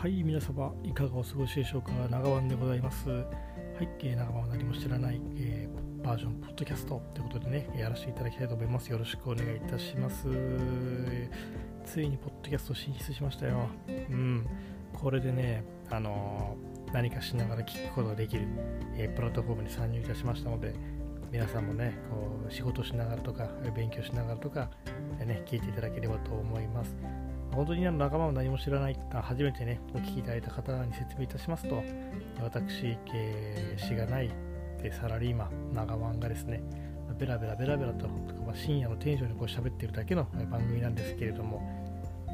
はい皆様いかがお過ごしでしょうか？長湾でございます。はい、えー、長湾は何も知らない、えー、バージョンポッドキャストということでねやらせていただきたいと思います。よろしくお願いいたします。ついにポッドキャスト進出しましたよ。うん。これでねあのー、何かしながら聞くことができる、えー、プラットフォームに参入いたしましたので皆さんもねこう仕事しながらとか勉強しながらとか、ね、聞いていただければと思います。本当に仲間を何も知らない、初めてね、お聞きいただいた方に説明いたしますと、私、えー、しがないサラリーマン、長ワンがですね、ベラベラベラベラと、深夜のテンションにこう喋ってるだけの番組なんですけれども、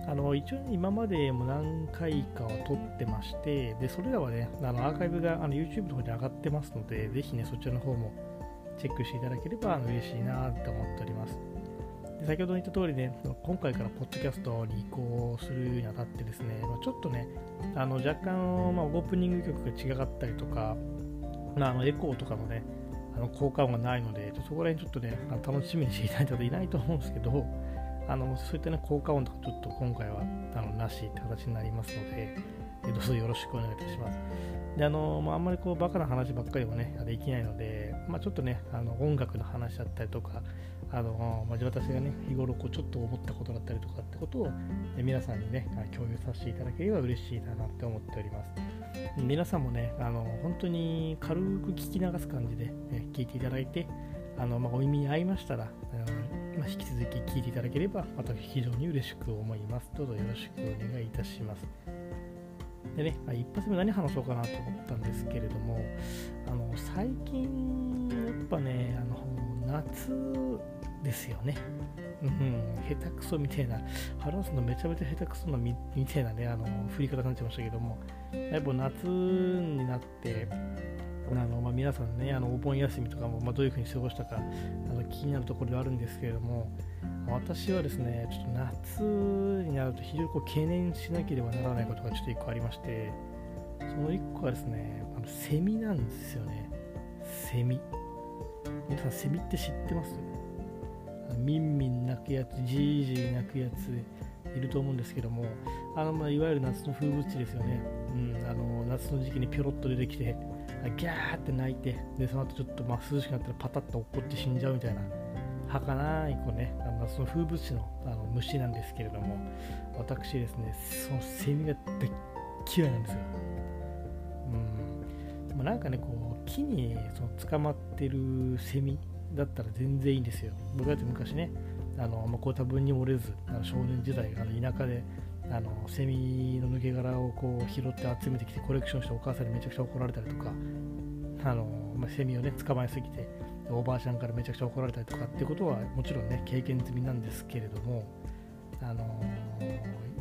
あの一応今までも何回かを撮ってまして、でそれらはね、あのアーカイブがあの YouTube の方に上がってますので、ぜひね、そちらの方もチェックしていただければ嬉しいなと思っております。で先ほど言った通りね、今回からポッドキャストに移行するにあたってですね、ま、ちょっとね、あの若干、まあ、オープニング曲が違かったりとか、まあ、あのエコーとかのね、あの効果音がないので、そこら辺ちょっとね、楽しみにしていただいた方いないと思うんですけど、あのそういったね、効果音とかちょっと今回はあのなしって形になりますので、どうぞよろしくお願いいたします。であのまあ、あんまりこうバカな話ばっかりはね、できないので、まあ、ちょっとね、あの音楽の話だったりとか、あのまあ、私がね、日頃こうちょっと思ったことだったりとかってことを、皆さんにね、共有させていただければ嬉しいなって思っております。皆さんもね、あの本当に軽く聞き流す感じで、ね、聞いていただいて、あのまあ、お耳に合いましたら、あのまあ、引き続き聞いていただければ、私非常に嬉しく思います。どうぞよろしくお願いいたします。でね、一発目何話そうかなと思ったんですけれども、あの最近、やっぱね、あの夏ですよね。うん、下手くそみたいな、話すのめちゃめちゃ下手くそなみたいなね、あの振り方になっちゃいましたけども、やっぱ夏になって、あのまあ、皆さんね、あのお盆休みとかも、まあ、どういうふうに過ごしたかあの気になるところではあるんですけれども、私はですね、ちょっと夏になると非常にこう懸念しなければならないことがちょっと1個ありまして、その1個はですね、あのセミなんですよね。セミ。皆さん、セミって知ってます？ミンミン鳴くやつ、ジージー鳴くやついると思うんですけども、あのまあいわゆる夏の風物詩ですよね。うん、あの夏の時期にぴょろっと出てきて、ギャーって鳴いて、でその後ちょっとまあ涼しくなったらパタッと落っこって死んじゃうみたいな、儚いこうね、あの夏の風物詩のあの虫なんですけれども、私ですね、そのセミが大嫌いなんですよ。うん。でもなんかね、こう、木にその捕まってるセミだったら全然いいんですよ。僕だって昔ね、あのまあ、こう多分に折れず、あの少年時代、あの田舎であのセミの抜け殻をこう拾って集めてきてコレクションしてお母さんにめちゃくちゃ怒られたりとか、あのまあ、セミをね捕まえすぎておばあちゃんからめちゃくちゃ怒られたりとかってことはもちろんね経験済みなんですけれども、あの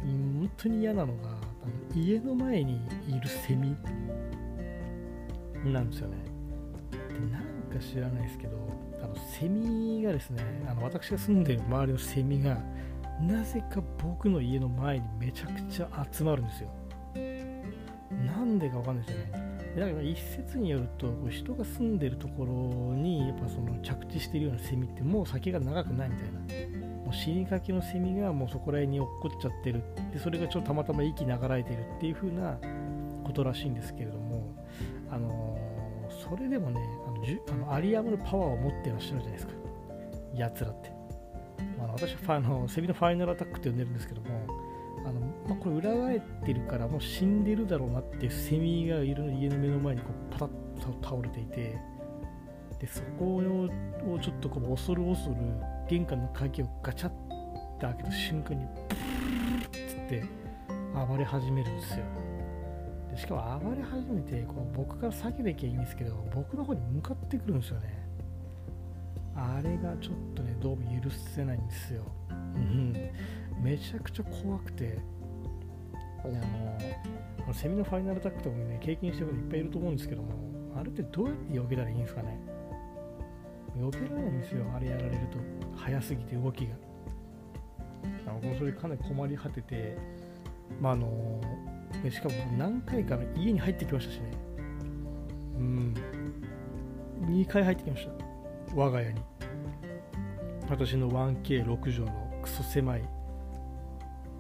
本当に嫌なのがあの家の前にいるセミなんですよね。でなんか知らないですけどあのセミがですねあの私が住んでる周りのセミがなぜか僕の家の前にめちゃくちゃ集まるんですよなんでかわかんないですよねだから一説によると人が住んでるところにやっぱその着地してるようなセミってもう先が長くないみたいな。もう死にかけのセミがもうそこら辺に落っこっちゃってる。でそれがちょっとたまたま息流れてるっていう風なことらしいんですけれどもあのー、それでもねあのじあのアリアムのパワーを持ってらっしゃるじゃないですか。やつらって、まあ、私はあのセミのファイナルアタックって呼んでるんですけどもあの、まあ、これ裏返ってるからもう死んでるだろうなってセミがいる家の目の前にこうパタッと倒れていてでそこをちょっとこう恐る恐る玄関の鍵をガチャッて開けた瞬間にブーッつって暴れ始めるんですよでしかも暴れ始めてこう僕から避けてきゃいいんですけど僕の方に向かってくるんですよねあれがちょっとねどうも許せないんですよ、うん、めちゃくちゃ怖くてあのセミのファイナルタックとかもね経験してる方いっぱいいると思うんですけどもあれってどうやって避けたらいいんですかね？避けられないんですよあれやられると。早すぎて動きが。あのそれかなり困り果ててまああのしかも何回か家に入ってきましたしね。うん。2回入ってきました。我が家に。私の 1K6 畳のクソ狭い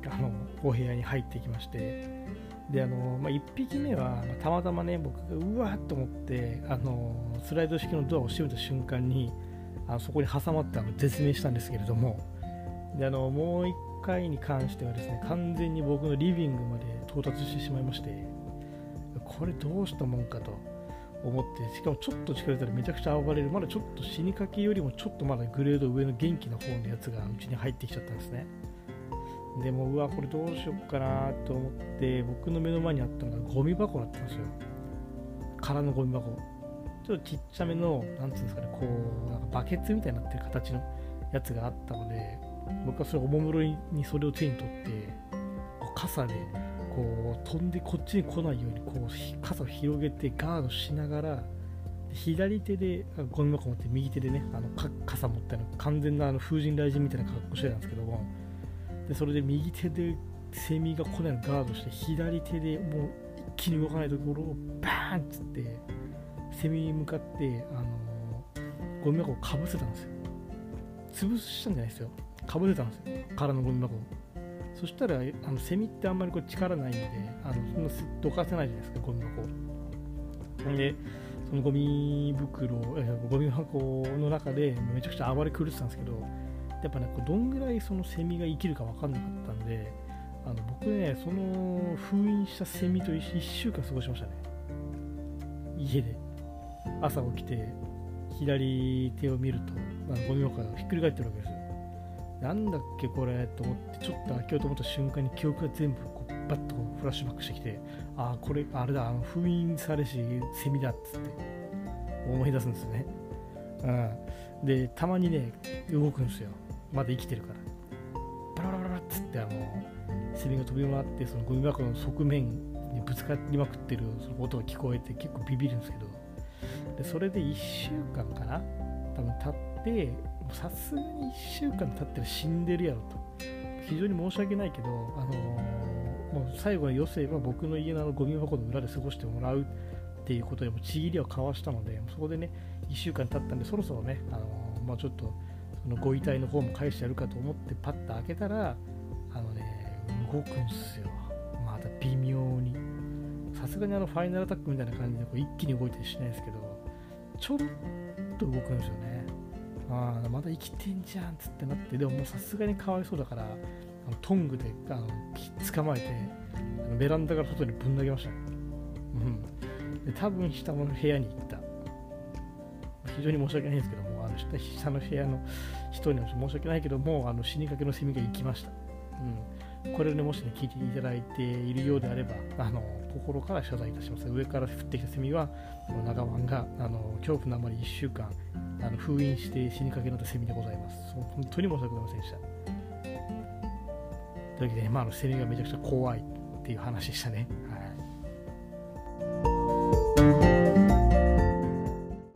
あのお部屋に入ってきまして。であの、まあ、1匹目は、たまたまね僕がうわーっと思ってあのスライド式のドアを閉めた瞬間にあのそこに挟まってあの絶命したんですけれども。であのもう1回に関してはですね完全に僕のリビングまで到達してしまいまして。これどうしたもんかと思ってしかもちょっと近づいたらめちゃくちゃ暴れる。まだちょっと死にかけよりもちょっとまだグレード上の元気な方のやつがうちに入ってきちゃったんですね。でもうわこれどうしよっかなと思って僕の目の前にあったのがゴミ箱だったんですよ。空のゴミ箱。ちょっとちっちゃめのなんつうんですかねこうなんかバケツみたいになってる形のやつがあったので僕はそれおもむろにそれを手に取ってこう傘でこう飛んでこっちに来ないようにこう傘を広げてガードしながら左手でゴミ箱持って右手でねあの傘持ったの完全なあの風神雷神みたいな格好してたんですけどもでそれで右手でセミが来ないのガードして左手でもう一気に動かないところをバーンっつってセミに向かってあのゴミ箱をかぶせたんですよ。潰したんじゃないですよ。かぶせたんですよ。空のゴミ箱を。そしたらあのセミってあんまりこう力ないんであのそんなどかせないじゃないですかゴミ箱でそのゴミ袋、えゴミ箱の中でめちゃくちゃ暴れ狂ってたんですけどやっぱねこうどんぐらいそのセミが生きるか分かんなかったんであの僕ねその封印したセミと 1, 週間過ごしましたね。家で。朝起きて左手を見るとあのゴミ箱がひっくり返ってるわけですよ。なんだっけこれと思ってちょっと開けようと思った瞬間に記憶が全部こうバッとフラッシュバックしてきてああこれあれだあの封印されしセミだっつって思い出すんですよね、うん、でたまにね動くんですよ。まだ生きてるから。バラバラバラっつってあのセミが飛び回ってそのゴミ箱の側面にぶつかりまくってるその音が聞こえて結構ビビるんですけど。でそれで1週間かな。多分経ってさすがに1週間経ってら死んでるやろと。非常に申し訳ないけど、あのー、もう最後の余生は僕の家のあのゴミ箱の裏で過ごしてもらう。っていうことでもちぎりを交わしたのでそこでね1週間経ったんでそろそろね、あの、まあ、ちょっとそのご遺体の方も返してやるかと思ってパッと開けたらあのね動くんすよ。また微妙に。さすがにあのファイナルアタックみたいな感じでこう一気に動いたりしないですけどちょっと動くんですよね。ああまだ生きてんじゃんっつってなってでももうさすがにかわいそうだからあのトングであの捕まえてあのベランダから外にぶん投げました、うん、で多分下の部屋に行った非常に申し訳ないんですけどもあの下の部屋の人には申し訳ないけどもあの死にかけのセミが行きました、うん、これをねもしね聞いていただいているようであればあの心から謝罪いたします上から降ってきたセミは長湾があの恐怖のあまり1週間あの封印して死にかけのったセミでございます。本当に申し訳ございませんでした。というわけで、まあ、あのセミがめちゃくちゃ怖いっていう話でしたね。は